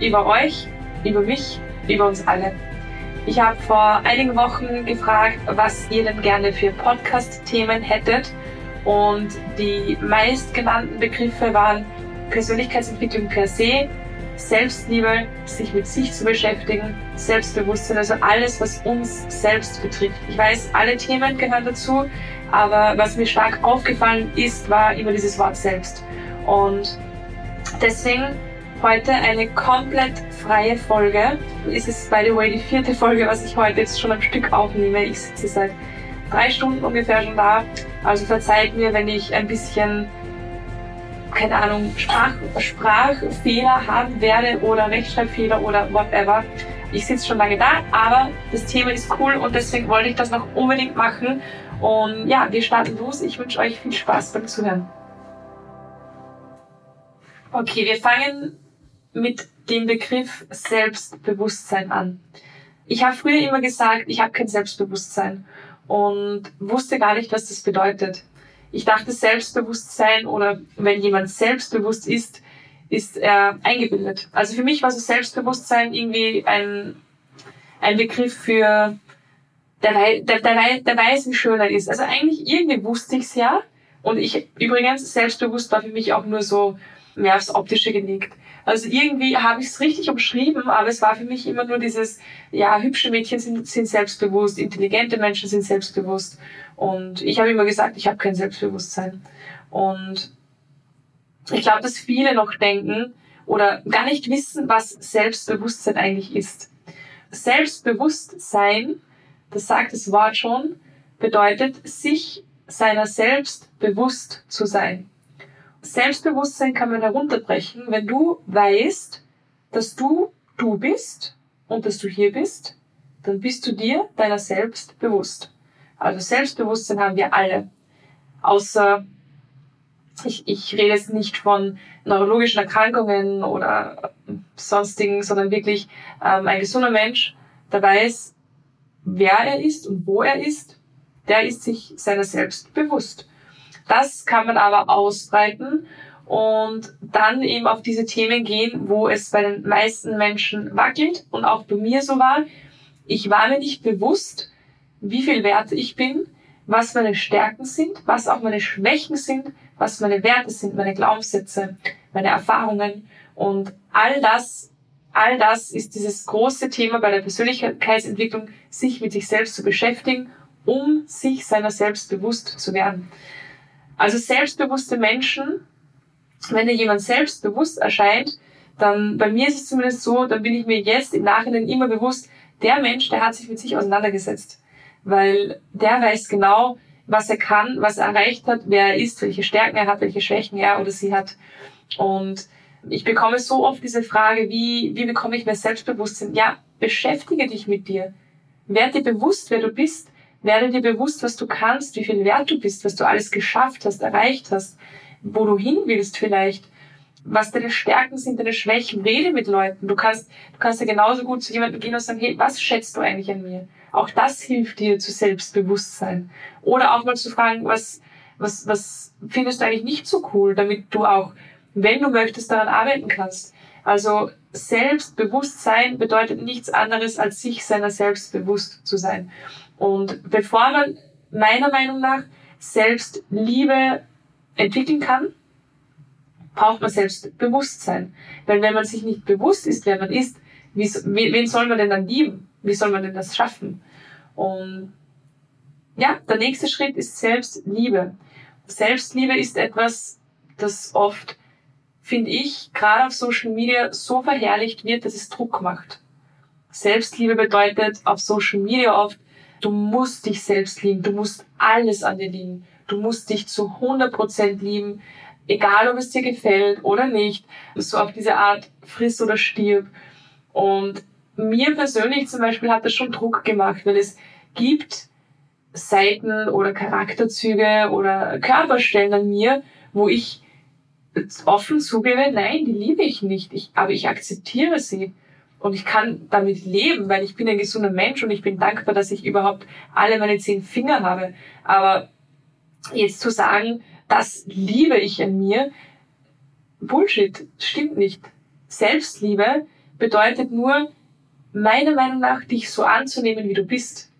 über euch, über mich, über uns alle. Ich habe vor einigen Wochen gefragt, was ihr denn gerne für Podcast-Themen hättet. Und die meistgenannten Begriffe waren Persönlichkeitsentwicklung per se, Selbstliebe, sich mit sich zu beschäftigen, Selbstbewusstsein, also alles, was uns selbst betrifft. Ich weiß, alle Themen gehören dazu, aber was mir stark aufgefallen ist, war immer dieses Wort selbst. Und deswegen Heute eine komplett freie Folge. Es ist, by the way, die vierte Folge, was ich heute jetzt schon am Stück aufnehme. Ich sitze seit drei Stunden ungefähr schon da. Also verzeiht mir, wenn ich ein bisschen, keine Ahnung, Sprach, Sprachfehler haben werde oder Rechtschreibfehler oder whatever. Ich sitze schon lange da, aber das Thema ist cool und deswegen wollte ich das noch unbedingt machen. Und ja, wir starten los. Ich wünsche euch viel Spaß beim Zuhören. Okay, wir fangen mit dem Begriff Selbstbewusstsein an. Ich habe früher immer gesagt, ich habe kein Selbstbewusstsein und wusste gar nicht, was das bedeutet. Ich dachte, Selbstbewusstsein oder wenn jemand selbstbewusst ist, ist er eingebildet. Also für mich war so Selbstbewusstsein irgendwie ein, ein Begriff für der, der, der, der weiß, wie schön er ist. Also eigentlich irgendwie wusste ich's ja. Und ich übrigens, selbstbewusst war für mich auch nur so mehr aufs Optische gelegt. Also irgendwie habe ich es richtig umschrieben, aber es war für mich immer nur dieses, ja, hübsche Mädchen sind, sind selbstbewusst, intelligente Menschen sind selbstbewusst. Und ich habe immer gesagt, ich habe kein Selbstbewusstsein. Und ich glaube, dass viele noch denken oder gar nicht wissen, was Selbstbewusstsein eigentlich ist. Selbstbewusstsein, das sagt das Wort schon, bedeutet, sich seiner selbst bewusst zu sein. Selbstbewusstsein kann man herunterbrechen, wenn du weißt, dass du du bist und dass du hier bist, dann bist du dir deiner selbst bewusst. Also Selbstbewusstsein haben wir alle. Außer, ich, ich rede jetzt nicht von neurologischen Erkrankungen oder sonstigen, sondern wirklich ähm, ein gesunder Mensch, der weiß, wer er ist und wo er ist, der ist sich seiner selbst bewusst. Das kann man aber ausbreiten und dann eben auf diese Themen gehen, wo es bei den meisten Menschen wackelt und auch bei mir so war. Ich war mir nicht bewusst, wie viel wert ich bin, was meine Stärken sind, was auch meine Schwächen sind, was meine Werte sind, meine Glaubenssätze, meine Erfahrungen und all das, all das ist dieses große Thema bei der Persönlichkeitsentwicklung, sich mit sich selbst zu beschäftigen, um sich seiner selbst bewusst zu werden. Also selbstbewusste Menschen, wenn dir jemand selbstbewusst erscheint, dann bei mir ist es zumindest so, dann bin ich mir jetzt im Nachhinein immer bewusst, der Mensch, der hat sich mit sich auseinandergesetzt. Weil der weiß genau, was er kann, was er erreicht hat, wer er ist, welche Stärken er hat, welche Schwächen er oder sie hat. Und ich bekomme so oft diese Frage, wie, wie bekomme ich mehr Selbstbewusstsein? Ja, beschäftige dich mit dir. Werde dir bewusst, wer du bist. Werde dir bewusst, was du kannst, wie viel wert du bist, was du alles geschafft hast, erreicht hast, wo du hin willst vielleicht, was deine Stärken sind, deine Schwächen. Rede mit Leuten. Du kannst, du kannst ja genauso gut zu jemandem gehen und sagen, hey, was schätzt du eigentlich an mir? Auch das hilft dir zu Selbstbewusstsein. Oder auch mal zu fragen, was, was, was findest du eigentlich nicht so cool, damit du auch, wenn du möchtest, daran arbeiten kannst. Also Selbstbewusstsein bedeutet nichts anderes, als sich seiner selbst bewusst zu sein. Und bevor man meiner Meinung nach selbst Liebe entwickeln kann, braucht man Selbstbewusstsein. Weil wenn man sich nicht bewusst ist, wer man ist, wie, wen soll man denn dann lieben? Wie soll man denn das schaffen? Und ja, der nächste Schritt ist Selbstliebe. Selbstliebe ist etwas, das oft, finde ich, gerade auf Social Media so verherrlicht wird, dass es Druck macht. Selbstliebe bedeutet auf Social Media oft, Du musst dich selbst lieben. Du musst alles an dir lieben. Du musst dich zu 100% lieben. egal ob es dir gefällt oder nicht, so auf diese Art friss oder stirb. Und mir persönlich zum Beispiel hat das schon Druck gemacht, weil es gibt Seiten oder Charakterzüge oder Körperstellen an mir, wo ich offen zugebe, nein, die liebe ich nicht, ich, aber ich akzeptiere sie. Und ich kann damit leben, weil ich bin ein gesunder Mensch und ich bin dankbar, dass ich überhaupt alle meine zehn Finger habe. Aber jetzt zu sagen, das liebe ich an mir, Bullshit, stimmt nicht. Selbstliebe bedeutet nur, meiner Meinung nach, dich so anzunehmen, wie du bist.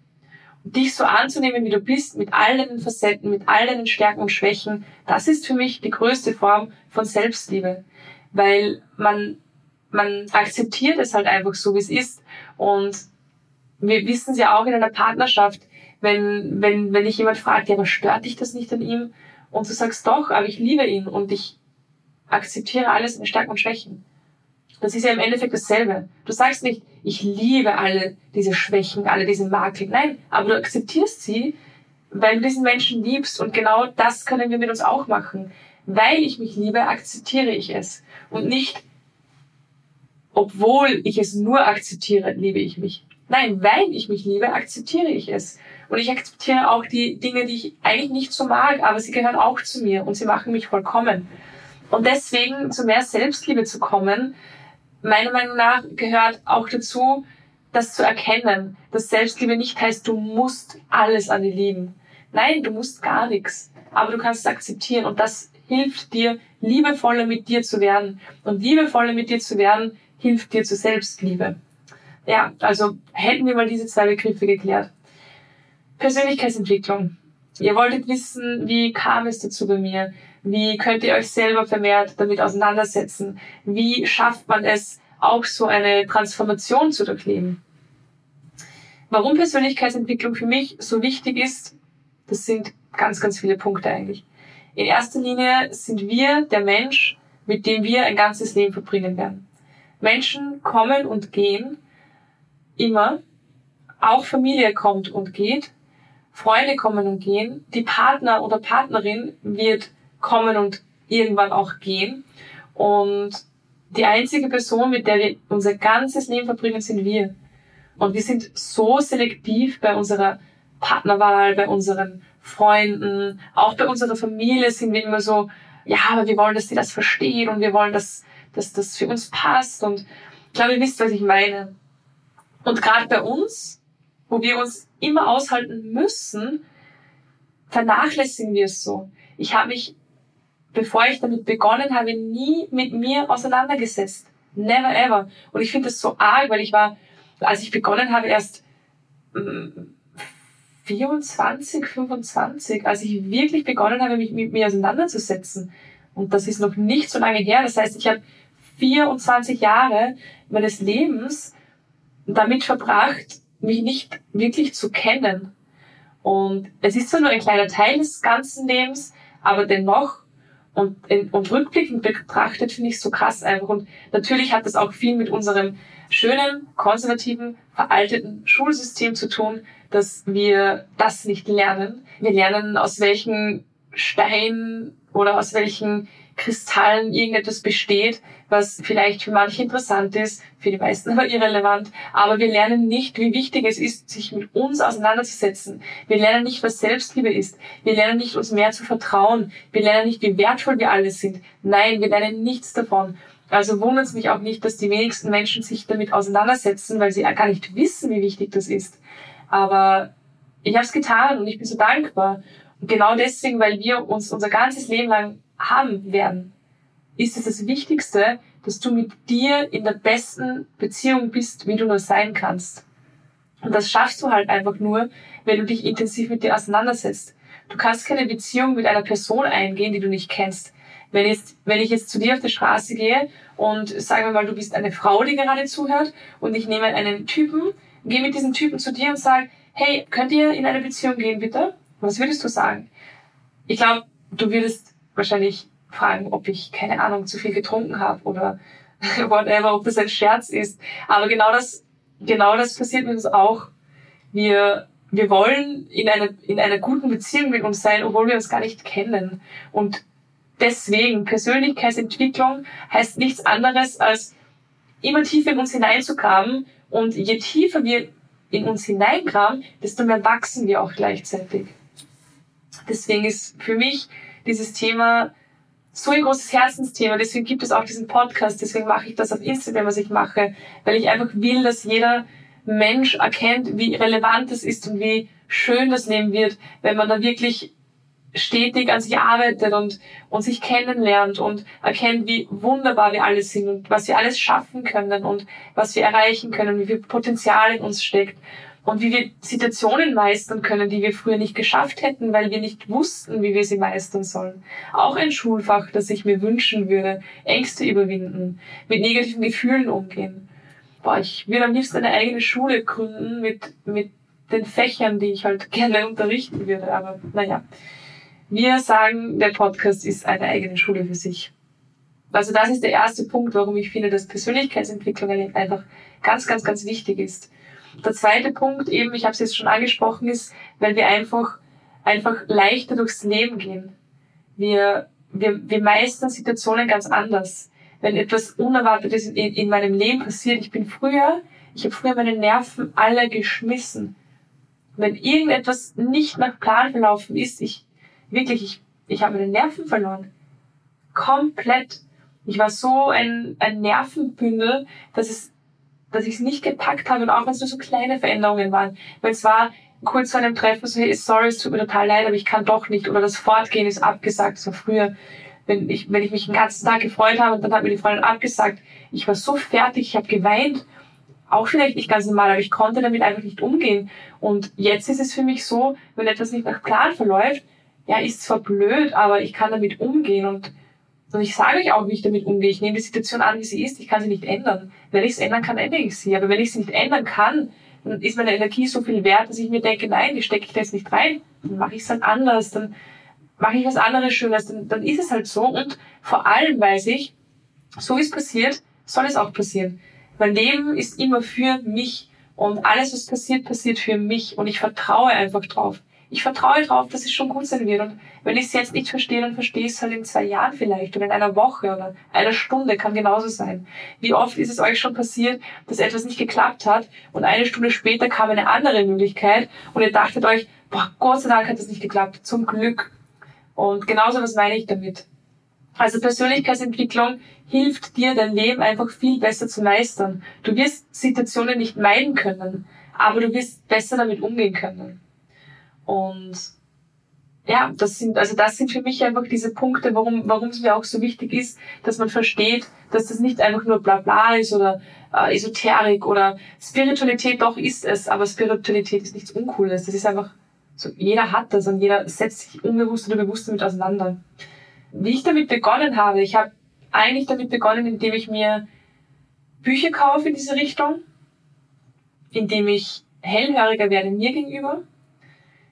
Und dich so anzunehmen, wie du bist, mit all deinen Facetten, mit all deinen Stärken und Schwächen, das ist für mich die größte Form von Selbstliebe. Weil man, man akzeptiert es halt einfach so, wie es ist. Und wir wissen es ja auch in einer Partnerschaft, wenn, wenn, wenn dich jemand fragt, ja, aber stört dich das nicht an ihm? Und du sagst doch, aber ich liebe ihn und ich akzeptiere alles in Stärken und Schwächen. Das ist ja im Endeffekt dasselbe. Du sagst nicht, ich liebe alle diese Schwächen, alle diese Makel. Nein, aber du akzeptierst sie, weil du diesen Menschen liebst. Und genau das können wir mit uns auch machen. Weil ich mich liebe, akzeptiere ich es. Und nicht, obwohl ich es nur akzeptiere, liebe ich mich. Nein, weil ich mich liebe, akzeptiere ich es. Und ich akzeptiere auch die Dinge, die ich eigentlich nicht so mag, aber sie gehören auch zu mir und sie machen mich vollkommen. Und deswegen zu mehr Selbstliebe zu kommen, meiner Meinung nach gehört auch dazu, das zu erkennen, dass Selbstliebe nicht heißt, du musst alles an dir lieben. Nein, du musst gar nichts. Aber du kannst es akzeptieren und das hilft dir, liebevoller mit dir zu werden. Und liebevoller mit dir zu werden, hilft dir zur Selbstliebe. Ja, also hätten wir mal diese zwei Begriffe geklärt. Persönlichkeitsentwicklung. Ihr wolltet wissen, wie kam es dazu bei mir? Wie könnt ihr euch selber vermehrt damit auseinandersetzen? Wie schafft man es, auch so eine Transformation zu durchleben? Warum Persönlichkeitsentwicklung für mich so wichtig ist, das sind ganz, ganz viele Punkte eigentlich. In erster Linie sind wir der Mensch, mit dem wir ein ganzes Leben verbringen werden. Menschen kommen und gehen, immer. Auch Familie kommt und geht. Freunde kommen und gehen. Die Partner oder Partnerin wird kommen und irgendwann auch gehen. Und die einzige Person, mit der wir unser ganzes Leben verbringen, sind wir. Und wir sind so selektiv bei unserer Partnerwahl, bei unseren Freunden, auch bei unserer Familie sind wir immer so, ja, aber wir wollen, dass sie das verstehen und wir wollen, dass, dass das für uns passt. Und ich glaube, ihr wisst, was ich meine. Und gerade bei uns, wo wir uns immer aushalten müssen, vernachlässigen wir es so. Ich habe mich bevor ich damit begonnen habe, nie mit mir auseinandergesetzt. Never ever. Und ich finde das so arg, weil ich war, als ich begonnen habe, erst 24, mm, 25, als ich wirklich begonnen habe, mich mit mir auseinanderzusetzen. Und das ist noch nicht so lange her. Das heißt, ich habe 24 Jahre meines Lebens damit verbracht, mich nicht wirklich zu kennen. Und es ist zwar nur ein kleiner Teil des ganzen Lebens, aber dennoch und, und rückblickend betrachtet finde ich es so krass einfach. Und natürlich hat das auch viel mit unserem schönen, konservativen, veralteten Schulsystem zu tun, dass wir das nicht lernen. Wir lernen, aus welchen Stein oder aus welchen Kristallen irgendetwas besteht, was vielleicht für manche interessant ist, für die meisten aber irrelevant. Aber wir lernen nicht, wie wichtig es ist, sich mit uns auseinanderzusetzen. Wir lernen nicht, was Selbstliebe ist. Wir lernen nicht, uns mehr zu vertrauen. Wir lernen nicht, wie wertvoll wir alle sind. Nein, wir lernen nichts davon. Also wundert es mich auch nicht, dass die wenigsten Menschen sich damit auseinandersetzen, weil sie gar nicht wissen, wie wichtig das ist. Aber ich habe es getan und ich bin so dankbar. Und genau deswegen, weil wir uns unser ganzes Leben lang haben werden, ist es das Wichtigste, dass du mit dir in der besten Beziehung bist, wie du nur sein kannst. Und das schaffst du halt einfach nur, wenn du dich intensiv mit dir auseinandersetzt. Du kannst keine Beziehung mit einer Person eingehen, die du nicht kennst. Wenn, jetzt, wenn ich jetzt zu dir auf die Straße gehe und sagen wir mal, du bist eine Frau, die gerade zuhört und ich nehme einen Typen, gehe mit diesem Typen zu dir und sage, hey, könnt ihr in eine Beziehung gehen, bitte? Was würdest du sagen? Ich glaube, du würdest wahrscheinlich fragen, ob ich, keine Ahnung, zu viel getrunken habe oder whatever, ob das ein Scherz ist. Aber genau das, genau das passiert mit uns auch. Wir, wir wollen in einer, in einer guten Beziehung mit uns sein, obwohl wir uns gar nicht kennen. Und deswegen, Persönlichkeitsentwicklung heißt nichts anderes als immer tiefer in uns hineinzugraben und je tiefer wir in uns hineingraben, desto mehr wachsen wir auch gleichzeitig. Deswegen ist für mich dieses Thema so ein großes Herzensthema. Deswegen gibt es auch diesen Podcast. Deswegen mache ich das auf Instagram, was ich mache, weil ich einfach will, dass jeder Mensch erkennt, wie relevant es ist und wie schön das Leben wird, wenn man da wirklich stetig an sich arbeitet und, und sich kennenlernt und erkennt, wie wunderbar wir alle sind und was wir alles schaffen können und was wir erreichen können, wie viel Potenzial in uns steckt und wie wir Situationen meistern können, die wir früher nicht geschafft hätten, weil wir nicht wussten, wie wir sie meistern sollen. Auch ein Schulfach, das ich mir wünschen würde, Ängste überwinden, mit negativen Gefühlen umgehen. Boah, ich würde am liebsten eine eigene Schule gründen mit, mit den Fächern, die ich halt gerne unterrichten würde, aber naja. Wir sagen, der Podcast ist eine eigene Schule für sich. Also das ist der erste Punkt, warum ich finde, dass Persönlichkeitsentwicklung einfach ganz, ganz, ganz wichtig ist. Der zweite Punkt eben, ich habe es jetzt schon angesprochen, ist, weil wir einfach, einfach leichter durchs Leben gehen. Wir, wir, wir meistern Situationen ganz anders. Wenn etwas Unerwartetes in, in meinem Leben passiert, ich bin früher, ich habe früher meine Nerven alle geschmissen. Wenn irgendetwas nicht nach Plan verlaufen ist, ich, wirklich, ich, ich habe meine Nerven verloren. Komplett. Ich war so ein, ein Nervenbündel, dass es, dass ich es nicht gepackt habe und auch wenn es nur so kleine Veränderungen waren. Weil es war kurz vor einem Treffen so, hey, sorry, es tut mir total leid, aber ich kann doch nicht. Oder das Fortgehen ist abgesagt, so früher. Wenn ich, wenn ich mich den ganzen Tag gefreut habe und dann hat mir die Freundin abgesagt. Ich war so fertig, ich habe geweint. Auch vielleicht nicht ganz normal, aber ich konnte damit einfach nicht umgehen. Und jetzt ist es für mich so, wenn etwas nicht nach Plan verläuft, ja, ist zwar blöd, aber ich kann damit umgehen und, und ich sage euch auch, wie ich damit umgehe. Ich nehme die Situation an, wie sie ist. Ich kann sie nicht ändern. Wenn ich es ändern kann, ändere ich sie. Aber wenn ich sie nicht ändern kann, dann ist meine Energie so viel wert, dass ich mir denke, nein, die stecke ich da jetzt nicht rein. Dann mache ich es dann anders. Dann mache ich was anderes Schönes. Dann, dann ist es halt so. Und vor allem weiß ich, so wie es passiert, soll es auch passieren. Mein Leben ist immer für mich. Und alles, was passiert, passiert für mich. Und ich vertraue einfach drauf ich vertraue darauf, dass es schon gut sein wird. Und wenn ich es jetzt nicht verstehe, dann verstehe ich es halt in zwei Jahren vielleicht oder in einer Woche oder einer Stunde, kann genauso sein. Wie oft ist es euch schon passiert, dass etwas nicht geklappt hat und eine Stunde später kam eine andere Möglichkeit und ihr dachtet euch, boah, Gott sei Dank hat das nicht geklappt, zum Glück. Und genauso was meine ich damit. Also Persönlichkeitsentwicklung hilft dir, dein Leben einfach viel besser zu meistern. Du wirst Situationen nicht meiden können, aber du wirst besser damit umgehen können. Und ja, das sind, also das sind für mich einfach diese Punkte, warum, warum es mir auch so wichtig ist, dass man versteht, dass das nicht einfach nur Blabla ist oder äh, Esoterik oder Spiritualität, doch ist es, aber Spiritualität ist nichts Uncooles. Das ist einfach so, jeder hat das und jeder setzt sich unbewusst oder bewusst damit auseinander. Wie ich damit begonnen habe, ich habe eigentlich damit begonnen, indem ich mir Bücher kaufe in diese Richtung, indem ich hellhöriger werde mir gegenüber,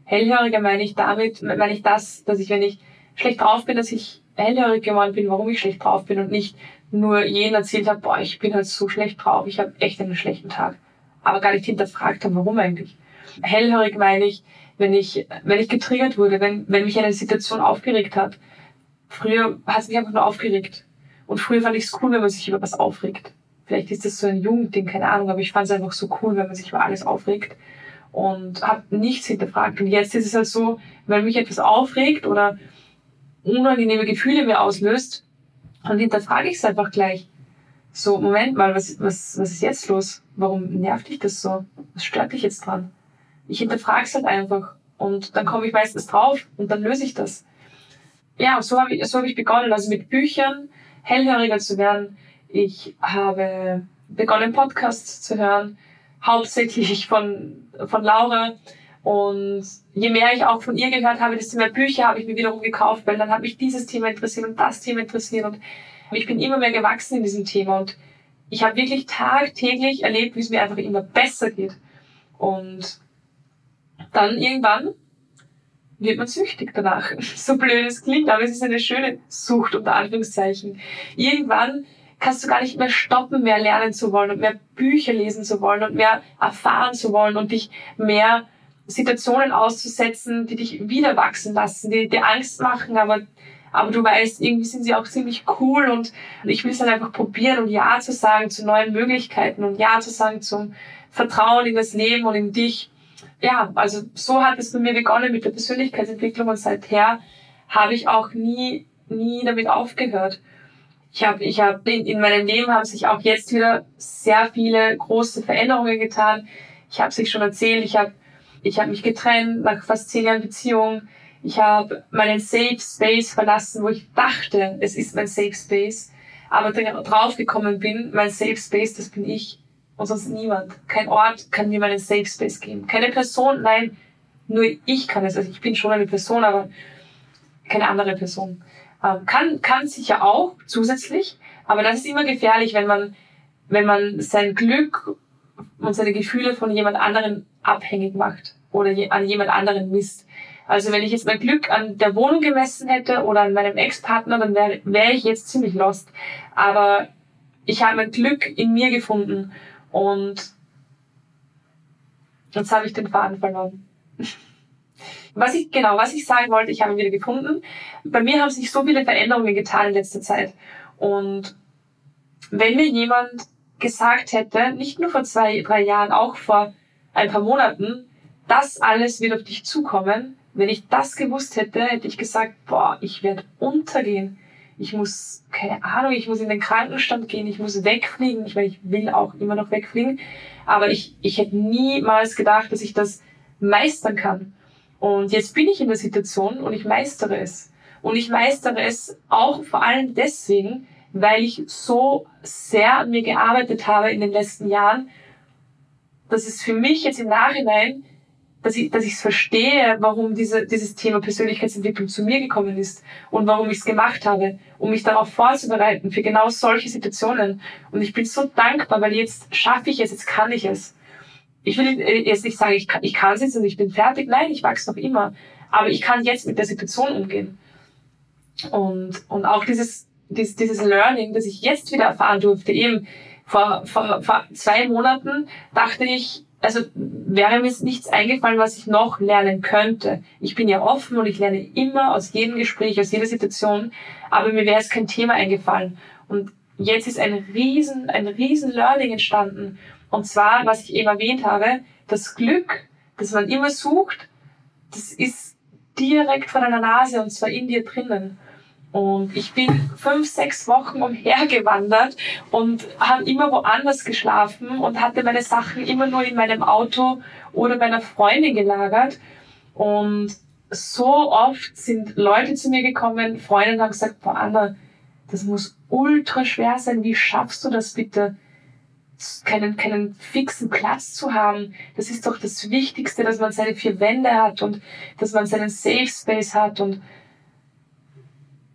hellhöriger meine ich damit, meine ich das, dass ich, wenn ich schlecht drauf bin, dass ich hellhörig geworden bin, warum ich schlecht drauf bin und nicht nur jenen erzählt habe, boah, ich bin halt so schlecht drauf, ich habe echt einen schlechten Tag. Aber gar nicht hinterfragt habe, warum eigentlich. Hellhörig meine ich, wenn ich, wenn ich getriggert wurde, wenn, wenn mich eine Situation aufgeregt hat. Früher hat es mich einfach nur aufgeregt. Und früher fand ich es cool, wenn man sich über was aufregt. Vielleicht ist das so ein Jugendding, keine Ahnung, aber ich fand es einfach so cool, wenn man sich über alles aufregt und habe nichts hinterfragt. Und jetzt ist es halt so, wenn mich etwas aufregt oder unangenehme Gefühle mir auslöst, dann hinterfrage ich es einfach gleich. So, Moment mal, was, was, was ist jetzt los? Warum nervt dich das so? Was stört dich jetzt dran? Ich hinterfrage es halt einfach und dann komme ich meistens drauf und dann löse ich das. Ja, so habe ich, so hab ich begonnen, also mit Büchern hellhöriger zu werden. Ich habe begonnen, Podcasts zu hören hauptsächlich von, von Laura. Und je mehr ich auch von ihr gehört habe, desto mehr Bücher habe ich mir wiederum gekauft, weil dann hat mich dieses Thema interessiert und das Thema interessiert. Und ich bin immer mehr gewachsen in diesem Thema. Und ich habe wirklich tagtäglich erlebt, wie es mir einfach immer besser geht. Und dann irgendwann wird man süchtig danach. So blöd es klingt, aber es ist eine schöne Sucht unter Anführungszeichen. Irgendwann kannst du gar nicht mehr stoppen, mehr lernen zu wollen und mehr Bücher lesen zu wollen und mehr erfahren zu wollen und dich mehr Situationen auszusetzen, die dich wieder wachsen lassen, die dir Angst machen, aber, aber du weißt, irgendwie sind sie auch ziemlich cool und ich will es dann einfach probieren und Ja zu sagen zu neuen Möglichkeiten und Ja zu sagen zum Vertrauen in das Leben und in dich. Ja, also so hat es bei mir begonnen mit der Persönlichkeitsentwicklung und seither habe ich auch nie, nie damit aufgehört. Ich habe, ich habe in, in meinem Leben haben sich auch jetzt wieder sehr viele große Veränderungen getan. Ich habe es schon erzählt, ich habe ich habe mich getrennt nach fast zehn Jahren Beziehung. Ich habe meinen Safe Space verlassen, wo ich dachte, es ist mein Safe Space, aber draufgekommen bin, mein Safe Space, das bin ich und sonst niemand. Kein Ort kann mir meinen Safe Space geben. Keine Person, nein, nur ich kann es. Also ich bin schon eine Person, aber keine andere Person. Ähm, kann, kann sicher auch zusätzlich, aber das ist immer gefährlich, wenn man, wenn man sein Glück und seine Gefühle von jemand anderen abhängig macht oder an jemand anderen misst. Also wenn ich jetzt mein Glück an der Wohnung gemessen hätte oder an meinem Ex-Partner, dann wäre wär ich jetzt ziemlich lost. Aber ich habe mein Glück in mir gefunden und jetzt habe ich den Faden verloren. Was ich, genau, was ich sagen wollte, ich habe ihn wieder gefunden. Bei mir haben sich so viele Veränderungen getan in letzter Zeit. Und wenn mir jemand gesagt hätte, nicht nur vor zwei, drei Jahren, auch vor ein paar Monaten, das alles wird auf dich zukommen. Wenn ich das gewusst hätte, hätte ich gesagt, boah, ich werde untergehen. Ich muss, keine Ahnung, ich muss in den Krankenstand gehen, ich muss wegfliegen. Ich meine, ich will auch immer noch wegfliegen. Aber ich, ich hätte niemals gedacht, dass ich das meistern kann. Und jetzt bin ich in der Situation und ich meistere es. Und ich meistere es auch vor allem deswegen, weil ich so sehr an mir gearbeitet habe in den letzten Jahren das ist für mich jetzt im Nachhinein, dass ich dass ich es verstehe, warum diese, dieses Thema Persönlichkeitsentwicklung zu mir gekommen ist und warum ich es gemacht habe, um mich darauf vorzubereiten für genau solche Situationen. Und ich bin so dankbar, weil jetzt schaffe ich es, jetzt kann ich es. Ich will jetzt nicht sagen, ich kann, ich kann es jetzt und ich bin fertig. Nein, ich wachse noch immer. Aber ich kann jetzt mit der Situation umgehen. Und, und auch dieses, dieses, dieses Learning, das ich jetzt wieder erfahren durfte, eben, vor, vor, vor zwei Monaten dachte ich, also wäre mir nichts eingefallen, was ich noch lernen könnte. Ich bin ja offen und ich lerne immer aus jedem Gespräch, aus jeder Situation, aber mir wäre es kein Thema eingefallen. Und jetzt ist ein riesen, ein riesen Learning entstanden. Und zwar, was ich eben erwähnt habe, das Glück, das man immer sucht, das ist direkt vor deiner Nase und zwar in dir drinnen. Und ich bin fünf, sechs Wochen umhergewandert und habe immer woanders geschlafen und hatte meine Sachen immer nur in meinem Auto oder bei einer Freundin gelagert. Und so oft sind Leute zu mir gekommen, Freunde haben gesagt, boah Anna, das muss ultra schwer sein, wie schaffst du das bitte? Keinen, keinen fixen Platz zu haben. Das ist doch das Wichtigste, dass man seine vier Wände hat und dass man seinen Safe Space hat und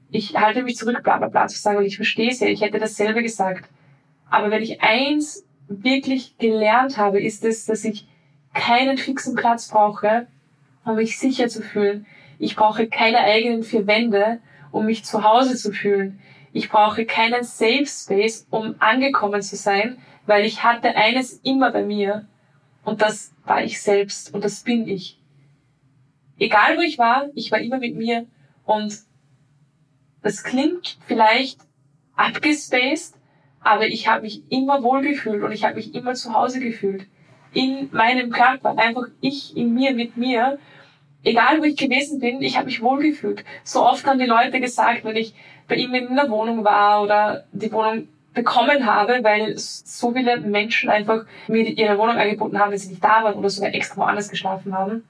ich halte mich zurück, bla bla bla zu sagen, und ich verstehe es ja, ich hätte dasselbe gesagt. Aber wenn ich eins wirklich gelernt habe, ist es, dass ich keinen fixen Platz brauche, um mich sicher zu fühlen. Ich brauche keine eigenen vier Wände, um mich zu Hause zu fühlen. Ich brauche keinen Safe Space, um angekommen zu sein, weil ich hatte eines immer bei mir. Und das war ich selbst und das bin ich. Egal wo ich war, ich war immer mit mir und das klingt vielleicht abgespaced, aber ich habe mich immer wohlgefühlt und ich habe mich immer zu Hause gefühlt. In meinem Körper, einfach ich in mir, mit mir. Egal wo ich gewesen bin, ich habe mich wohlgefühlt. So oft haben die Leute gesagt, wenn ich bei ihm in der Wohnung war oder die Wohnung bekommen habe, weil so viele Menschen einfach mir ihre Wohnung angeboten haben, wenn sie nicht da waren oder sogar extra woanders geschlafen haben.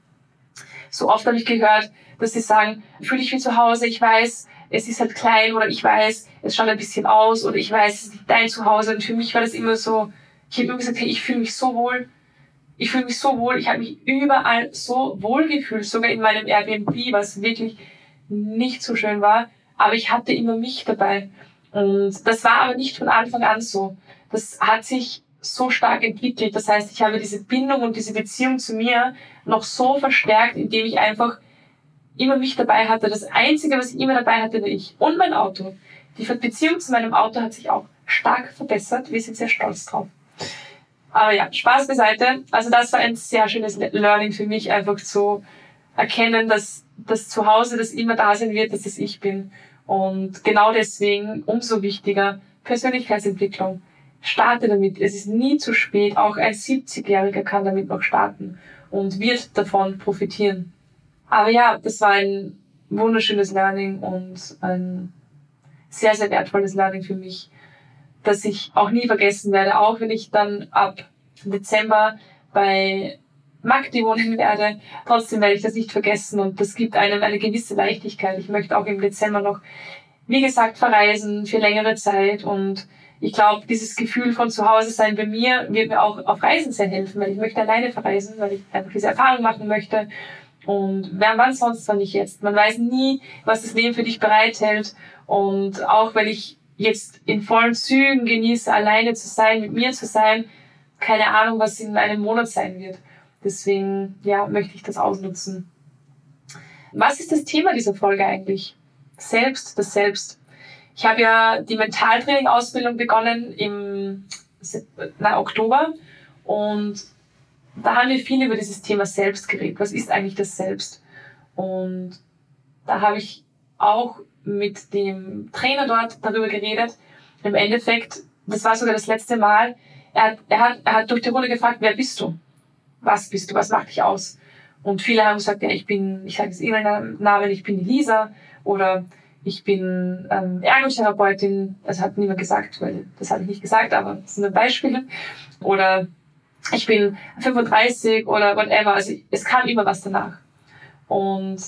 So oft habe ich gehört, dass sie sagen, fühle ich wie zu Hause, ich weiß, es ist halt klein oder ich weiß, es schaut ein bisschen aus oder ich weiß, es ist nicht dein Zuhause. Und für mich war das immer so, ich habe immer gesagt, hey, ich fühle mich so wohl. Ich fühle mich so wohl. Ich habe mich überall so wohl gefühlt, sogar in meinem Airbnb, was wirklich nicht so schön war. Aber ich hatte immer mich dabei. Und das war aber nicht von Anfang an so. Das hat sich so stark entwickelt. Das heißt, ich habe diese Bindung und diese Beziehung zu mir noch so verstärkt, indem ich einfach immer mich dabei hatte. Das Einzige, was ich immer dabei hatte, war ich und mein Auto. Die Beziehung zu meinem Auto hat sich auch stark verbessert. Wir sind sehr stolz drauf. Aber ja, Spaß beiseite. Also das war ein sehr schönes Learning für mich, einfach zu erkennen, dass das Zuhause, das immer da sein wird, dass es ich bin. Und genau deswegen umso wichtiger Persönlichkeitsentwicklung. Starte damit. Es ist nie zu spät. Auch ein 70-Jähriger kann damit noch starten und wird davon profitieren. Aber ja, das war ein wunderschönes Learning und ein sehr, sehr wertvolles Learning für mich, das ich auch nie vergessen werde, auch wenn ich dann ab Dezember bei Magdi wohnen werde. Trotzdem werde ich das nicht vergessen und das gibt einem eine gewisse Leichtigkeit. Ich möchte auch im Dezember noch, wie gesagt, verreisen für längere Zeit und ich glaube, dieses Gefühl von zu Hause sein bei mir wird mir auch auf Reisen sehr helfen, weil ich möchte alleine verreisen, weil ich einfach diese Erfahrung machen möchte. Und wer wann sonst, wenn nicht jetzt. Man weiß nie, was das Leben für dich bereithält. Und auch wenn ich jetzt in vollen Zügen genieße, alleine zu sein, mit mir zu sein, keine Ahnung, was in einem Monat sein wird. Deswegen, ja, möchte ich das ausnutzen. Was ist das Thema dieser Folge eigentlich? Selbst, das Selbst. Ich habe ja die Mentaltraining-Ausbildung begonnen im na, Oktober und da haben wir viel über dieses Thema Selbst geredet. Was ist eigentlich das Selbst? Und da habe ich auch mit dem Trainer dort darüber geredet. Im Endeffekt, das war sogar das letzte Mal, er er hat, er hat durch die Runde gefragt, wer bist du? Was bist du? Was macht dich aus? Und viele haben gesagt, ja, ich bin, ich sage es ihren Namen, ich bin die Lisa oder ich bin ähm, Ergotherapeutin. Das hat niemand gesagt, weil das habe ich nicht gesagt, aber das sind Beispiele. Oder ich bin 35 oder whatever. Also es kam immer was danach. Und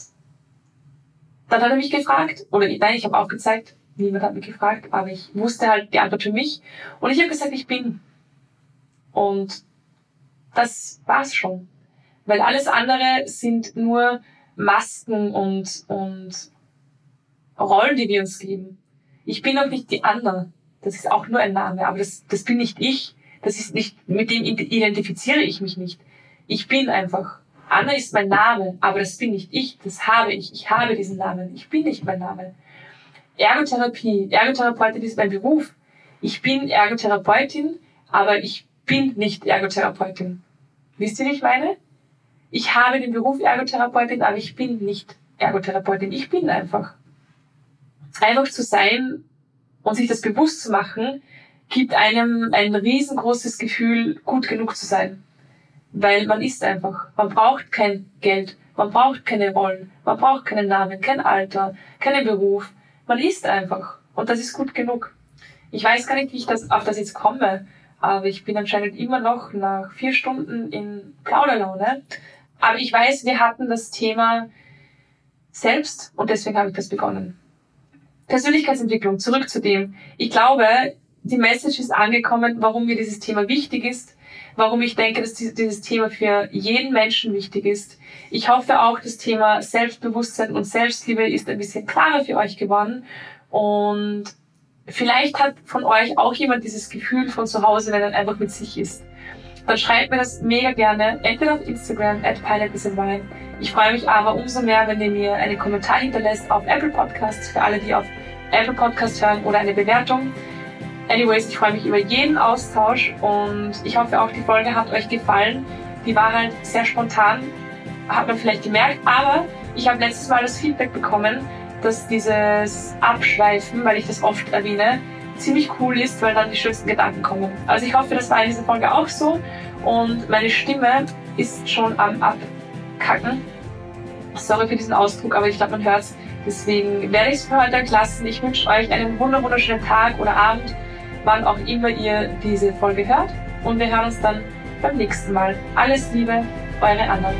dann hat er mich gefragt, oder nein, ich habe auch gezeigt, niemand hat mich gefragt, aber ich wusste halt die Antwort für mich. Und ich habe gesagt, ich bin. Und das war's schon. Weil alles andere sind nur Masken und, und Rollen, die wir uns geben. Ich bin auch nicht die Anna. Das ist auch nur ein Name, aber das, das bin nicht ich. Das ist nicht, mit dem identifiziere ich mich nicht. Ich bin einfach. Anna ist mein Name, aber das bin nicht ich. Das habe ich. Ich habe diesen Namen. Ich bin nicht mein Name. Ergotherapie. Ergotherapeutin ist mein Beruf. Ich bin Ergotherapeutin, aber ich bin nicht Ergotherapeutin. Wisst ihr, wie ich meine? Ich habe den Beruf Ergotherapeutin, aber ich bin nicht Ergotherapeutin. Ich bin einfach einfach zu sein und sich das bewusst zu machen, gibt einem ein riesengroßes Gefühl, gut genug zu sein. Weil man ist einfach. Man braucht kein Geld, man braucht keine Rollen, man braucht keinen Namen, kein Alter, keinen Beruf. Man ist einfach. Und das ist gut genug. Ich weiß gar nicht, wie ich das, auf das jetzt komme, aber ich bin anscheinend immer noch nach vier Stunden in Plauderlaune. Aber ich weiß, wir hatten das Thema selbst und deswegen habe ich das begonnen. Persönlichkeitsentwicklung, zurück zu dem. Ich glaube, die Message ist angekommen, warum mir dieses Thema wichtig ist, warum ich denke, dass dieses Thema für jeden Menschen wichtig ist. Ich hoffe auch, das Thema Selbstbewusstsein und Selbstliebe ist ein bisschen klarer für euch geworden und vielleicht hat von euch auch jemand dieses Gefühl von zu Hause, wenn er einfach mit sich ist. Dann schreibt mir das mega gerne, entweder auf Instagram, at Ich freue mich aber umso mehr, wenn ihr mir einen Kommentar hinterlässt auf Apple Podcasts, für alle, die auf Apple Podcast hören oder eine Bewertung. Anyways, ich freue mich über jeden Austausch und ich hoffe auch, die Folge hat euch gefallen. Die war halt sehr spontan, hat man vielleicht gemerkt, aber ich habe letztes Mal das Feedback bekommen, dass dieses Abschweifen, weil ich das oft erwähne, ziemlich cool ist, weil dann die schönsten Gedanken kommen. Also ich hoffe, das war in dieser Folge auch so und meine Stimme ist schon am Abkacken. Sorry für diesen Ausdruck, aber ich glaube, man hört es. Deswegen werde ich es für heute entlassen. Ich wünsche euch einen wunderschönen Tag oder Abend, wann auch immer ihr diese Folge hört. Und wir hören uns dann beim nächsten Mal. Alles Liebe, eure Anna.